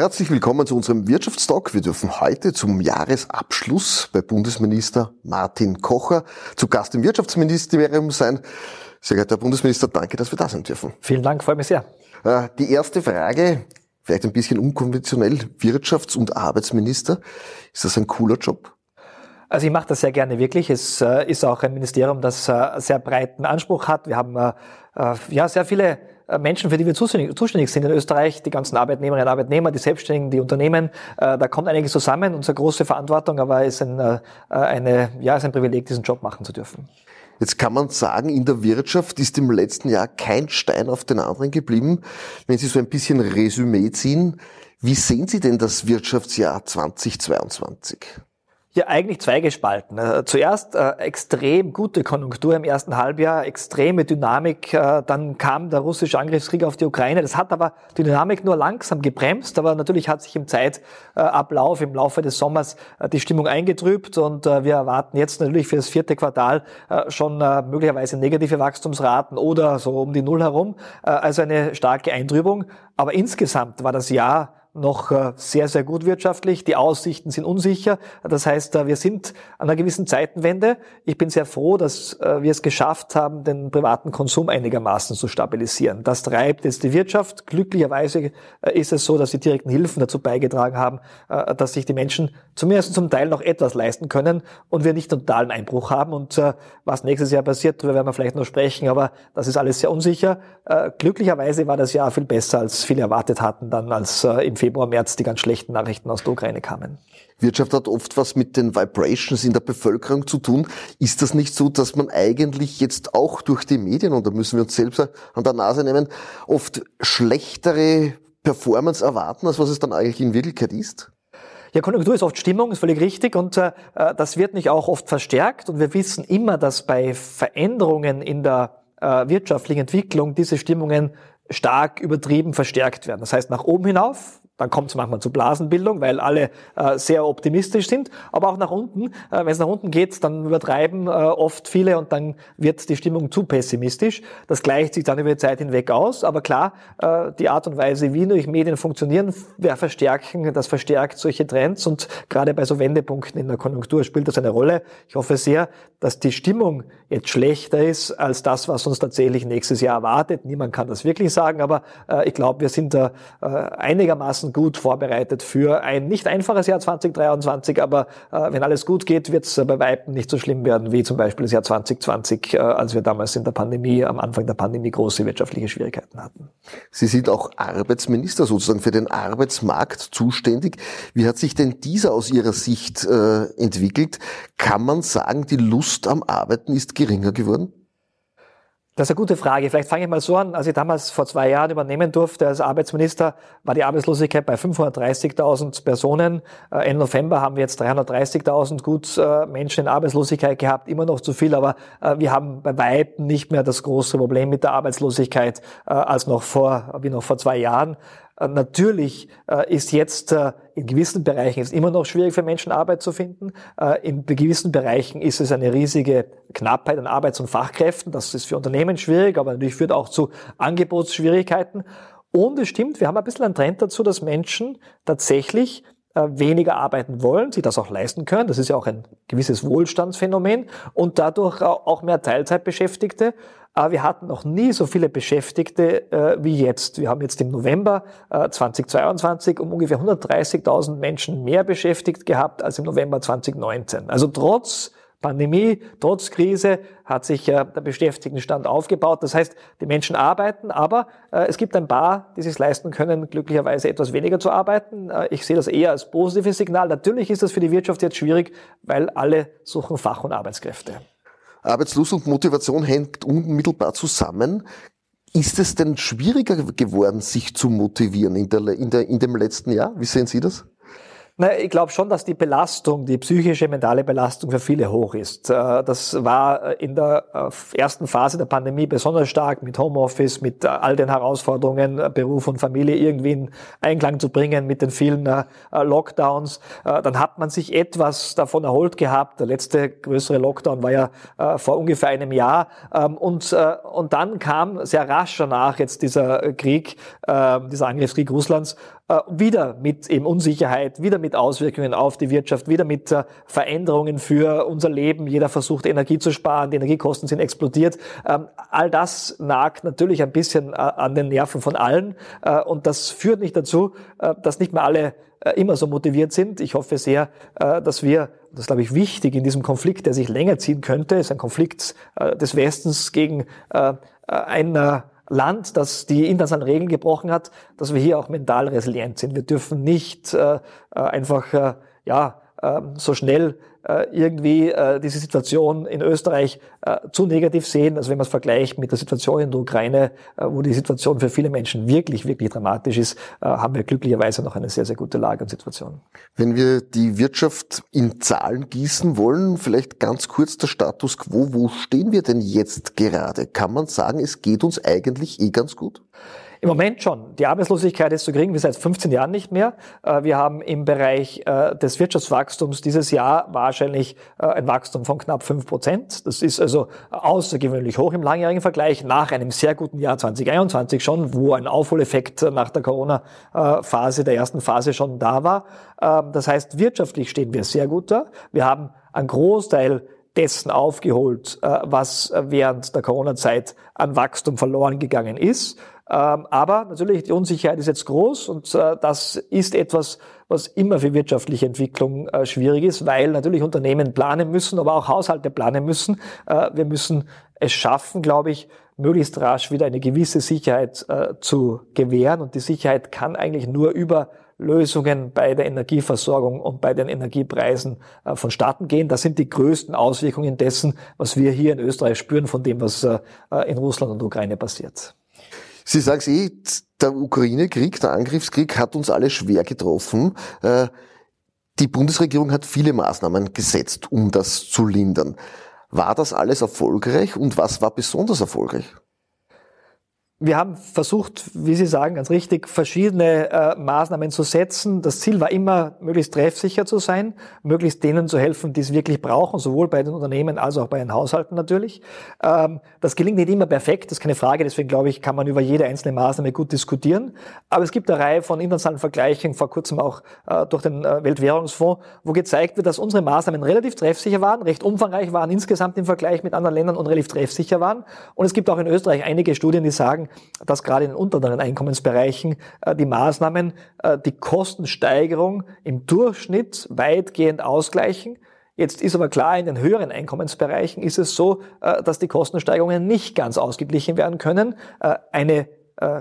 Herzlich willkommen zu unserem Wirtschaftstalk. Wir dürfen heute zum Jahresabschluss bei Bundesminister Martin Kocher zu Gast im Wirtschaftsministerium sein. Sehr geehrter Herr Bundesminister, danke, dass wir da sein dürfen. Vielen Dank, freue mich sehr. Äh, die erste Frage, vielleicht ein bisschen unkonventionell, Wirtschafts- und Arbeitsminister. Ist das ein cooler Job? Also ich mache das sehr gerne wirklich. Es äh, ist auch ein Ministerium, das äh, sehr breiten Anspruch hat. Wir haben ja sehr viele äh, Menschen, für die wir zuständig sind in Österreich, die ganzen Arbeitnehmerinnen und Arbeitnehmer, die Selbstständigen, die Unternehmen, äh, da kommt einiges zusammen, unsere große Verantwortung, aber es ist ein, äh, eine, ja, ist ein Privileg, diesen Job machen zu dürfen. Jetzt kann man sagen, in der Wirtschaft ist im letzten Jahr kein Stein auf den anderen geblieben. Wenn Sie so ein bisschen Resümee ziehen, wie sehen Sie denn das Wirtschaftsjahr 2022? Ja, eigentlich zweigespalten. Äh, zuerst äh, extrem gute Konjunktur im ersten Halbjahr, extreme Dynamik. Äh, dann kam der russische Angriffskrieg auf die Ukraine. Das hat aber die Dynamik nur langsam gebremst. Aber natürlich hat sich im Zeitablauf, im Laufe des Sommers äh, die Stimmung eingetrübt. Und äh, wir erwarten jetzt natürlich für das vierte Quartal äh, schon möglicherweise negative Wachstumsraten oder so um die Null herum. Also eine starke Eintrübung. Aber insgesamt war das Jahr noch äh, sehr, sehr gut wirtschaftlich. Die Aussichten sind unsicher. Das heißt, äh, wir sind an einer gewissen Zeitenwende. Ich bin sehr froh, dass äh, wir es geschafft haben, den privaten Konsum einigermaßen zu stabilisieren. Das treibt jetzt die Wirtschaft. Glücklicherweise ist es so, dass die direkten Hilfen dazu beigetragen haben, dass sich die Menschen zumindest zum Teil noch etwas leisten können und wir nicht einen totalen Einbruch haben. Und was nächstes Jahr passiert, darüber werden wir vielleicht noch sprechen, aber das ist alles sehr unsicher. Glücklicherweise war das Jahr viel besser, als viele erwartet hatten, dann als im Februar, März die ganz schlechten Nachrichten aus der Ukraine kamen. Wirtschaft hat oft was mit den Vibrations in der Bevölkerung zu tun. Ist das nicht so, dass man eigentlich jetzt auch durch die Medien, und da müssen wir uns selbst an der Nase nehmen, oft schlechtere Performance erwarten, als was es dann eigentlich in Wirklichkeit ist? Ja, Konjunktur ist oft Stimmung, ist völlig richtig und äh, das wird nicht auch oft verstärkt und wir wissen immer, dass bei Veränderungen in der äh, wirtschaftlichen Entwicklung diese Stimmungen stark übertrieben verstärkt werden. Das heißt, nach oben hinauf dann kommt es manchmal zu Blasenbildung, weil alle äh, sehr optimistisch sind. Aber auch nach unten, äh, wenn es nach unten geht, dann übertreiben äh, oft viele und dann wird die Stimmung zu pessimistisch. Das gleicht sich dann über die Zeit hinweg aus. Aber klar, äh, die Art und Weise, wie durch Medien funktionieren, wir verstärken, das verstärkt solche Trends und gerade bei so Wendepunkten in der Konjunktur spielt das eine Rolle. Ich hoffe sehr, dass die Stimmung jetzt schlechter ist als das, was uns tatsächlich nächstes Jahr erwartet. Niemand kann das wirklich sagen, aber äh, ich glaube, wir sind da äh, einigermaßen gut vorbereitet für ein nicht einfaches Jahr 2023, aber äh, wenn alles gut geht, wird es äh, bei Weitem nicht so schlimm werden wie zum Beispiel das Jahr 2020, äh, als wir damals in der Pandemie, am Anfang der Pandemie große wirtschaftliche Schwierigkeiten hatten. Sie sind auch Arbeitsminister sozusagen für den Arbeitsmarkt zuständig. Wie hat sich denn dieser aus Ihrer Sicht äh, entwickelt? Kann man sagen, die Lust am Arbeiten ist geringer geworden? Das ist eine gute Frage. Vielleicht fange ich mal so an. Als ich damals vor zwei Jahren übernehmen durfte als Arbeitsminister, war die Arbeitslosigkeit bei 530.000 Personen. Äh, November haben wir jetzt 330.000 gut äh, Menschen in Arbeitslosigkeit gehabt. Immer noch zu viel, aber äh, wir haben bei Weitem nicht mehr das große Problem mit der Arbeitslosigkeit als noch vor, wie noch vor zwei Jahren. Äh, natürlich äh, ist jetzt äh, in gewissen Bereichen ist immer noch schwierig für Menschen Arbeit zu finden. In gewissen Bereichen ist es eine riesige Knappheit an Arbeits- und Fachkräften. Das ist für Unternehmen schwierig, aber natürlich führt auch zu Angebotsschwierigkeiten. Und es stimmt, wir haben ein bisschen einen Trend dazu, dass Menschen tatsächlich weniger arbeiten wollen, sie das auch leisten können. Das ist ja auch ein gewisses Wohlstandsphänomen und dadurch auch mehr Teilzeitbeschäftigte. Aber wir hatten noch nie so viele Beschäftigte äh, wie jetzt. Wir haben jetzt im November äh, 2022 um ungefähr 130.000 Menschen mehr beschäftigt gehabt als im November 2019. Also trotz Pandemie, trotz Krise hat sich äh, der Beschäftigtenstand aufgebaut. Das heißt, die Menschen arbeiten, aber äh, es gibt ein paar, die sich leisten können, glücklicherweise etwas weniger zu arbeiten. Äh, ich sehe das eher als positives Signal. Natürlich ist das für die Wirtschaft jetzt schwierig, weil alle suchen Fach- und Arbeitskräfte. Arbeitslust und Motivation hängt unmittelbar zusammen. Ist es denn schwieriger geworden, sich zu motivieren in, der, in, der, in dem letzten Jahr? Wie sehen Sie das? Na, ich glaube schon, dass die Belastung, die psychische, mentale Belastung für viele hoch ist. Äh, das war äh, in der äh, ersten Phase der Pandemie besonders stark mit Homeoffice, mit all den Herausforderungen, Beruf und Familie irgendwie in Einklang zu bringen, mit den vielen Lockdowns. Dann hat man sich etwas davon erholt gehabt. Der letzte größere Lockdown war ja vor ungefähr einem Jahr. Ähm, und, und dann kam sehr rasch danach jetzt dieser Krieg, dieser Angriffskrieg Russlands wieder mit eben Unsicherheit, wieder mit Auswirkungen auf die Wirtschaft, wieder mit äh, Veränderungen für unser Leben. Jeder versucht Energie zu sparen, die Energiekosten sind explodiert. Ähm, all das nagt natürlich ein bisschen äh, an den Nerven von allen und das führt nicht dazu, dass nicht mehr alle immer so motiviert sind. Ich hoffe sehr, dass wir, das glaube ich wichtig in diesem Konflikt, der sich länger ziehen könnte, ist ein Konflikt des Westens gegen ein Land, das die internationalen Regeln gebrochen hat, dass wir hier auch mental resilient sind. Wir dürfen nicht äh, äh einfach äh, ja so schnell äh, irgendwie äh, diese Situation in Österreich äh, zu negativ sehen. Also wenn man es vergleicht mit der Situation in der Ukraine, wo die Situation für viele Menschen wirklich, wirklich dramatisch ist, haben wir glücklicherweise noch eine sehr, sehr gute Lage und Situation. Wenn wir die Wirtschaft in Zahlen gießen wollen, vielleicht ganz kurz der Status quo. Wo stehen wir denn jetzt gerade? Kann man sagen, es geht uns eigentlich eh ganz gut? Im Moment schon. Die Arbeitslosigkeit ist so gering wie seit 15 Jahren nicht mehr. Äh, wir haben im Bereich äh, des Wirtschaftswachstums dieses Jahr wahrscheinlich äh, ein Wachstum von knapp 5 Prozent. Das ist also außergewöhnlich hoch im langjährigen Vergleich nach einem sehr guten Jahr 2021 schon, wo ein Aufholeffekt nach der Corona-Phase, der ersten Phase schon da war. Ähm, das heißt, wirtschaftlich stehen wir sehr gut da. Wir haben einen Großteil dessen aufgeholt, was während der Corona-Zeit an Wachstum verloren gegangen ist. Ähm, aber natürlich, die Unsicherheit ist jetzt groß und äh, das ist etwas, was immer für wirtschaftliche Entwicklung äh, schwierig ist, weil natürlich Unternehmen planen müssen, aber auch Haushalte planen müssen. Äh, wir müssen es schaffen, glaube ich, möglichst rasch wieder eine gewisse Sicherheit zu gewähren. Und die Sicherheit kann eigentlich nur über Lösungen bei der Energieversorgung und bei den Energiepreisen vonstatten gehen. Das sind die größten Auswirkungen dessen, was wir hier in Österreich spüren von dem, was in Russland und Ukraine passiert. Sie sagen eh, der Ukraine-Krieg, der Angriffskrieg hat uns alle schwer getroffen. Äh, die Bundesregierung hat viele Maßnahmen gesetzt, um das zu lindern. War das alles erfolgreich und was war besonders erfolgreich? Wir haben versucht, wie Sie sagen, ganz richtig, verschiedene äh, Maßnahmen zu setzen. Das Ziel war immer, möglichst treffsicher zu sein, möglichst denen zu helfen, die es wirklich brauchen, sowohl bei den Unternehmen als auch bei den Haushalten natürlich. Ähm, das gelingt nicht immer perfekt, das ist keine Frage. Deswegen glaube ich, kann man über jede einzelne Maßnahme gut diskutieren. Aber es gibt eine Reihe von internationalen Vergleichen, vor kurzem auch äh, durch den äh, Weltwährungsfonds, wo gezeigt wird, dass unsere Maßnahmen relativ treffsicher waren, recht umfangreich waren insgesamt im Vergleich mit anderen Ländern und relativ treffsicher waren. Und es gibt auch in Österreich einige Studien, die sagen, dass gerade in unteren Einkommensbereichen äh, die Maßnahmen äh, die Kostensteigerung im Durchschnitt weitgehend ausgleichen. Jetzt ist aber klar, in den höheren Einkommensbereichen ist es so, äh, dass die Kostensteigerungen nicht ganz ausgeglichen werden können. Eine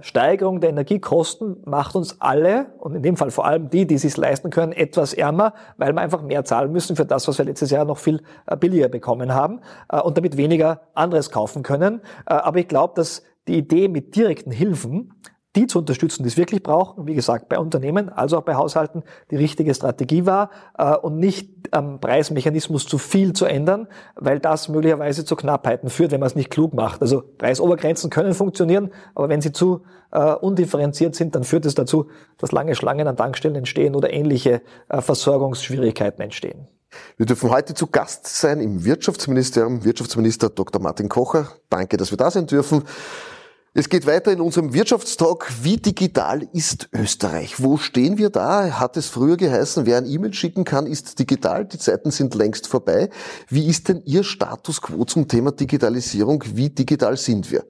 Steigerung der Energiekosten macht uns alle, und in dem Fall vor allem die, die es sich leisten können, etwas ärmer, weil wir einfach mehr zahlen müssen für das, was wir letztes Jahr noch viel billiger bekommen haben und damit weniger anderes kaufen können. Aber ich glaube, dass die Idee mit direkten Hilfen, die zu unterstützen, die es wirklich brauchen, wie gesagt, bei Unternehmen, also auch bei Haushalten, die richtige Strategie war äh, und nicht am Preismechanismus zu viel zu ändern, weil das möglicherweise zu Knappheiten führt, wenn man es nicht klug macht. Also Preisobergrenzen können funktionieren, aber wenn sie zu äh, undifferenziert sind, dann führt es dazu, dass lange Schlangen an Tankstellen entstehen oder ähnliche äh, Versorgungsschwierigkeiten entstehen. Wir dürfen heute zu Gast sein im Wirtschaftsministerium, Wirtschaftsminister Dr. Martin Kocher. Danke, dass wir da sein dürfen. Es geht weiter in unserem Wirtschaftstalk. Wie digital ist Österreich? Wo stehen wir da? Hat es früher geheißen, wer ein E-Mail schicken kann, ist digital. Die Zeiten sind längst vorbei. Wie ist denn Ihr Status quo zum Thema Digitalisierung? Wie digital sind wir?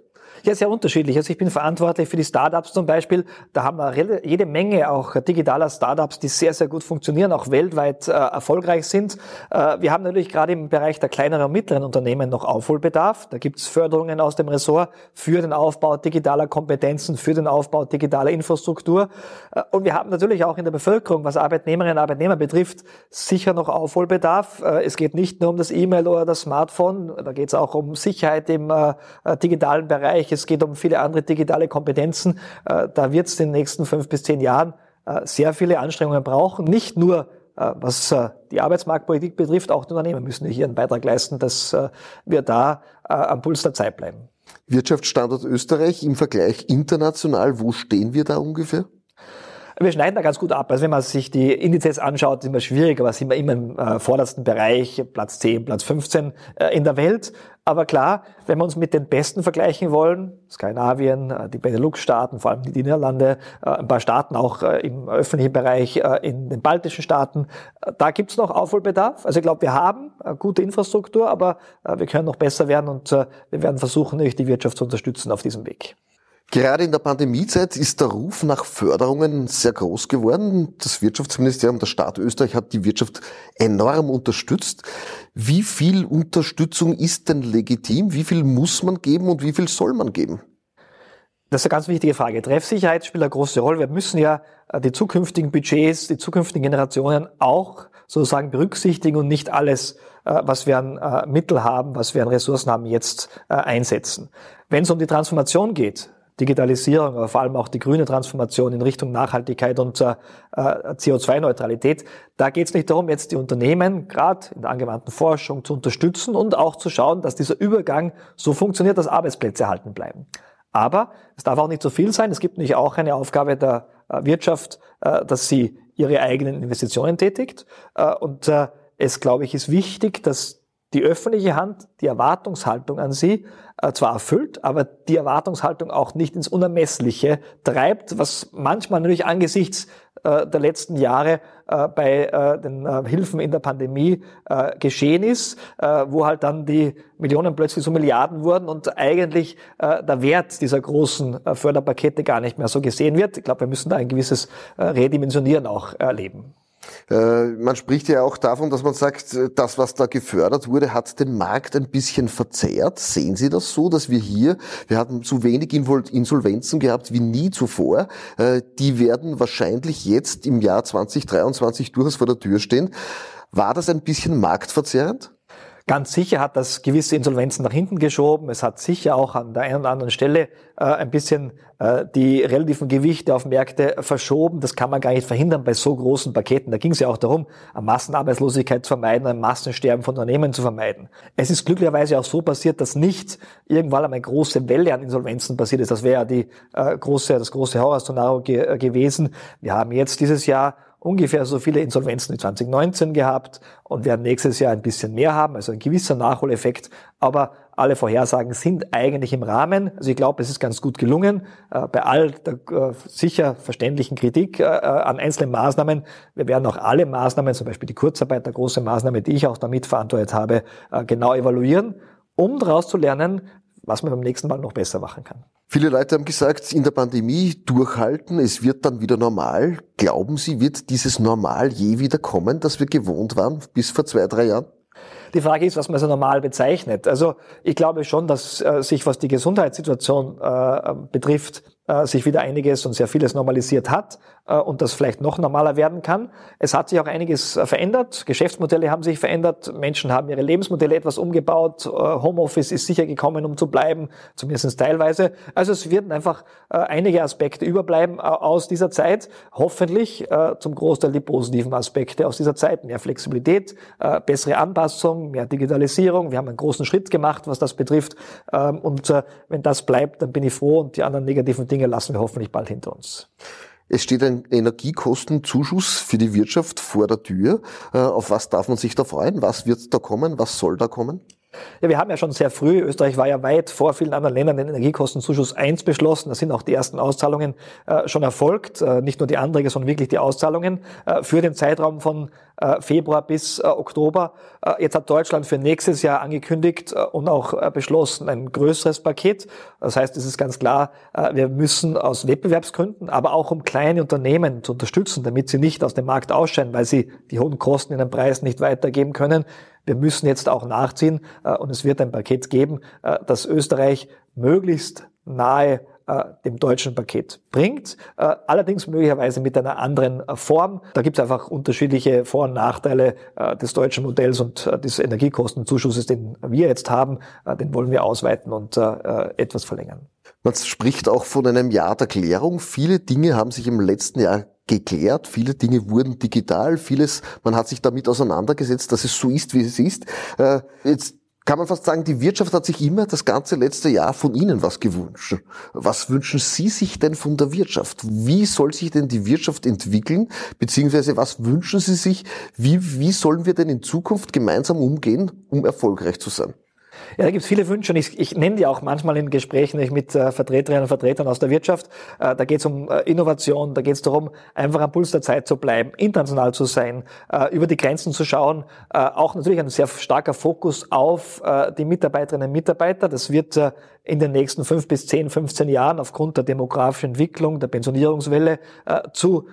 Ja, sehr unterschiedlich. Also ich bin verantwortlich für die Startups zum Beispiel. Da haben wir jede Menge auch digitaler Startups, die sehr, sehr gut funktionieren, auch weltweit äh, erfolgreich sind. Äh, wir haben natürlich gerade im Bereich der kleineren und mittleren Unternehmen noch Aufholbedarf. Da gibt es Förderungen aus dem Ressort für den Aufbau digitaler Kompetenzen, für den Aufbau digitaler Infrastruktur. Äh, und wir haben natürlich auch in der Bevölkerung, was Arbeitnehmerinnen und Arbeitnehmer betrifft, sicher noch Aufholbedarf. Äh, es geht nicht nur um das E-Mail oder das Smartphone, da geht es auch um Sicherheit im äh, äh, digitalen Bereich es geht um viele andere digitale Kompetenzen. Äh, da wird es in den nächsten fünf bis zehn Jahren äh, sehr viele Anstrengungen brauchen. Nicht nur äh, was die Arbeitsmarktpolitik betrifft, auch die Unternehmen müssen hier einen Beitrag leisten, dass wir da am Puls der Zeit bleiben. Wirtschaftsstandort Österreich im Vergleich international, wo stehen wir da ungefähr? Wir schneiden da ganz gut ab. Also wenn man sich die Indizes anschaut, ist immer schwierig, aber sind wir immer im äh, vordersten Bereich, Platz 10, Platz 15 äh, in der Welt. Aber klar, wenn wir uns mit den Besten vergleichen wollen, Skandinavien, äh, die Benelux-Staaten, vor allem die Niederlande, ein paar Staaten auch im öffentlichen Bereich, in den baltischen Staaten, da gibt es noch Aufholbedarf. Also ich glaube, wir haben gute Infrastruktur, aber wir können noch besser werden und wir werden versuchen, die Wirtschaft zu unterstützen auf diesem Weg. Gerade in der Pandemiezeit ist der Ruf nach Förderungen sehr groß geworden. Das Wirtschaftsministerium, der Staat Österreich hat die Wirtschaft enorm unterstützt. Wie viel Unterstützung ist denn legitim? Wie viel muss man geben und wie viel soll man geben? Das ist eine ganz wichtige Frage. Treffsicherheit spielt eine große Rolle. Wir müssen ja äh, die zukünftigen Budgets, die zukünftigen Generationen auch sozusagen berücksichtigen und nicht alles, äh, was wir an äh, Mittel haben, was wir an Ressourcen haben, jetzt einsetzen. Wenn es um die Transformation geht, Digitalisierung, aber vor allem auch die grüne Transformation in Richtung Nachhaltigkeit und äh, CO2-Neutralität. Da geht es nicht darum, jetzt die Unternehmen gerade in der angewandten Forschung zu unterstützen und auch zu schauen, dass dieser Übergang so funktioniert, dass Arbeitsplätze erhalten bleiben. Aber es darf auch nicht so viel sein. Es gibt nämlich auch eine Aufgabe der äh, Wirtschaft, äh, dass sie ihre eigenen Investitionen tätigt. Äh, und es, glaube ich, ist wichtig, dass die öffentliche Hand die Erwartungshaltung an sie äh, zwar erfüllt, aber die Erwartungshaltung auch nicht ins Unermessliche treibt, was manchmal natürlich angesichts äh, der letzten Jahre äh, bei den Hilfen in der Pandemie geschehen ist, wo halt dann die Millionen plötzlich so Milliarden wurden und eigentlich der Wert dieser großen Förderpakete gar nicht mehr so gesehen wird. Ich glaube, wir müssen da ein gewisses Redimensionieren auch erleben. Äh, man spricht ja auch davon, dass man sagt, das, was da gefördert wurde, hat den Markt ein bisschen verzerrt. Sehen Sie das so, dass wir hier, wir hatten zu wenig Insolvenzen gehabt wie nie zuvor. Äh, die werden wahrscheinlich jetzt im Jahr 2023 durchaus vor der Tür stehen. War das ein bisschen marktverzerrend? Ganz sicher hat das gewisse Insolvenzen nach hinten geschoben. Es hat sicher auch an der einen oder anderen Stelle äh, ein bisschen äh, die relativen Gewichte auf Märkte verschoben. Das kann man gar nicht verhindern bei so großen Paketen. Da ging es ja auch darum, eine Massenarbeitslosigkeit zu vermeiden, ein Massensterben von Unternehmen zu vermeiden. Es ist glücklicherweise auch so passiert, dass nicht irgendwann einmal eine große Welle an Insolvenzen passiert ist. Das wäre ja die äh, große, das große Horrorszenario ge äh, gewesen. Wir haben jetzt dieses Jahr ungefähr so viele Insolvenzen wie 2019 gehabt und werden nächstes Jahr ein bisschen mehr haben, also ein gewisser Nachholeffekt. Aber alle Vorhersagen sind eigentlich im Rahmen. Also ich glaube, es ist ganz gut gelungen. Äh, bei all der äh, sicher verständlichen Kritik äh, an einzelnen Maßnahmen. Wir werden auch alle Maßnahmen, zum Beispiel die Kurzarbeit, der große Maßnahme, die ich auch damit verantwortet habe, genau evaluieren, um daraus zu lernen, was man beim nächsten Mal noch besser machen kann. Viele Leute haben gesagt, in der Pandemie durchhalten, es wird dann wieder normal. Glauben Sie, wird dieses Normal je wieder kommen, das wir gewohnt waren bis vor zwei, drei Jahren? Die Frage ist, was man so normal bezeichnet. Also ich glaube schon, dass äh, sich, was die Gesundheitssituation äh, betrifft, äh, sich wieder einiges und sehr vieles normalisiert hat und das vielleicht noch normaler werden kann. Es hat sich auch einiges äh, verändert. Geschäftsmodelle haben sich verändert. Menschen haben ihre Lebensmodelle etwas umgebaut. Äh, Homeoffice ist sicher gekommen, um zu bleiben, zumindest teilweise. Also es werden einfach äh, einige Aspekte überbleiben äh, aus dieser Zeit. Hoffentlich zum Großteil die positiven Aspekte aus dieser Zeit. Mehr Flexibilität, bessere Anpassung, mehr Digitalisierung. Wir haben einen großen Schritt gemacht, was das betrifft. Ähm, und wenn das bleibt, dann bin ich froh und die anderen negativen Dinge lassen wir hoffentlich bald hinter uns. Es steht ein Energiekostenzuschuss für die Wirtschaft vor der Tür. Äh, auf was darf man sich da freuen? Was wird da kommen? Was soll da kommen? Ja, wir haben ja schon sehr früh, Österreich war ja weit vor vielen anderen Ländern den Energiekostenzuschuss 1 beschlossen. Da sind auch die ersten Auszahlungen äh, schon erfolgt. Äh, nicht nur die Anträge, sondern wirklich die Auszahlungen äh, für den Zeitraum von äh, Februar bis äh, Oktober. Äh, jetzt hat Deutschland für nächstes Jahr angekündigt und auch beschlossen ein größeres Paket. Das heißt, es ist ganz klar, wir müssen aus Wettbewerbsgründen, aber auch um kleine Unternehmen zu unterstützen, damit sie nicht aus dem Markt ausscheiden, weil sie die hohen Kosten in den Preisen nicht weitergeben können, wir müssen jetzt auch nachziehen und es wird ein Paket geben, das Österreich möglichst nahe äh, dem deutschen Paket bringt, äh, allerdings möglicherweise mit einer anderen äh, Form. Da gibt es einfach unterschiedliche Vor- und Nachteile äh, des deutschen Modells und äh, des Energiekostenzuschusses, den wir jetzt haben, äh, den wollen wir ausweiten und etwas verlängern. Man spricht auch von einem Jahr der Klärung. Viele Dinge haben sich im letzten Jahr geklärt, viele Dinge wurden digital, vieles, man hat sich damit auseinandergesetzt, dass es so ist, wie es ist. Jetzt kann man fast sagen, die Wirtschaft hat sich immer das ganze letzte Jahr von Ihnen was gewünscht. Was wünschen Sie sich denn von der Wirtschaft? Wie soll sich denn die Wirtschaft entwickeln? Beziehungsweise was wünschen Sie sich? Wie, wie sollen wir denn in Zukunft gemeinsam umgehen, um erfolgreich zu sein? Ja, da gibt es viele Wünsche und ich, ich nenne die auch manchmal in Gesprächen mit äh, Vertreterinnen und Vertretern aus der Wirtschaft. Äh, da geht es um äh, Innovation, da geht es darum, einfach am Puls der Zeit zu bleiben, international zu sein, äh, über die Grenzen zu schauen. Äh, auch natürlich ein sehr starker Fokus auf äh, die Mitarbeiterinnen und Mitarbeiter. Das wird in den nächsten fünf bis zehn, 15 Jahren aufgrund der demografischen Entwicklung, der Pensionierungswelle zu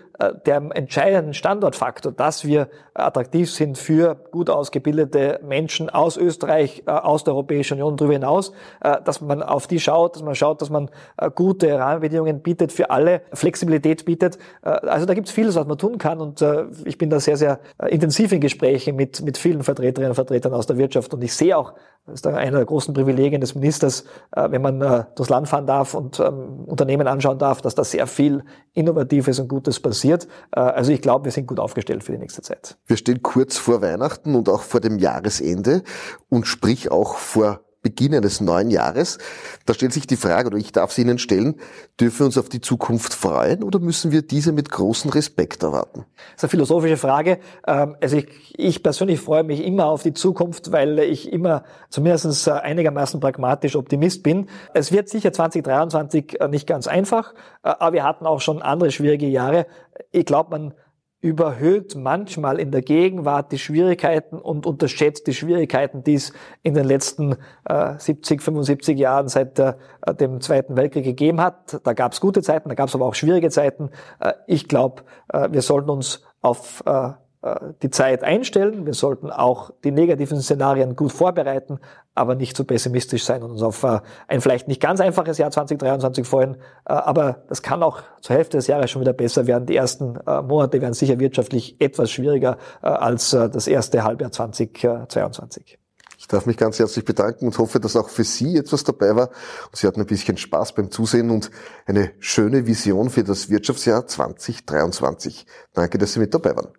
dem entscheidenden Standortfaktor, dass wir attraktiv sind für gut ausgebildete Menschen aus Österreich, aus der Europäischen Union darüber hinaus, dass man auf die schaut, dass man schaut, dass man gute Rahmenbedingungen bietet für alle, Flexibilität bietet. Also da gibt es vieles, was man tun kann und ich bin da sehr, sehr intensiv in Gesprächen mit, mit vielen Vertreterinnen und Vertretern aus der Wirtschaft und ich sehe auch, das ist einer der großen Privilegien des Ministers, wenn man durchs Land fahren darf und ähm, Unternehmen anschauen darf, dass da sehr viel Innovatives und Gutes passiert. Also ich glaube, wir sind gut aufgestellt für die nächste Zeit. Wir stehen kurz vor Weihnachten und auch vor dem Jahresende und sprich auch vor Beginn eines neuen Jahres. Da stellt sich die Frage, oder ich darf sie Ihnen stellen, dürfen wir uns auf die Zukunft freuen oder müssen wir diese mit großem Respekt erwarten? Das ist eine philosophische Frage. Ähm, also ich, ich persönlich freue mich immer auf die Zukunft, weil ich immer zumindest einigermaßen pragmatisch Optimist bin. Es wird sicher 2023 nicht ganz einfach, äh, aber wir hatten auch schon andere schwierige Jahre. Ich glaube, man überhöht manchmal in der Gegenwart die Schwierigkeiten und unterschätzt die Schwierigkeiten, die es in den letzten äh, 70, 75 Jahren seit äh, dem Zweiten Weltkrieg gegeben hat. Da gab es gute Zeiten, da gab es aber auch schwierige Zeiten. Äh, ich glaube, äh, wir sollten uns auf äh, die Zeit einstellen. Wir sollten auch die negativen Szenarien gut vorbereiten, aber nicht zu pessimistisch sein und uns auf äh, ein vielleicht nicht ganz einfaches Jahr 2023 freuen. Äh, aber das kann auch zur Hälfte des Jahres schon wieder besser werden. Die ersten Monate werden sicher wirtschaftlich etwas schwieriger als das erste Halbjahr 2022. Ich darf mich ganz herzlich bedanken und hoffe, dass auch für Sie etwas dabei war. Sie hatten ein bisschen Spaß beim Zusehen und eine schöne Vision für das Wirtschaftsjahr 2023. Danke, dass Sie mit dabei waren.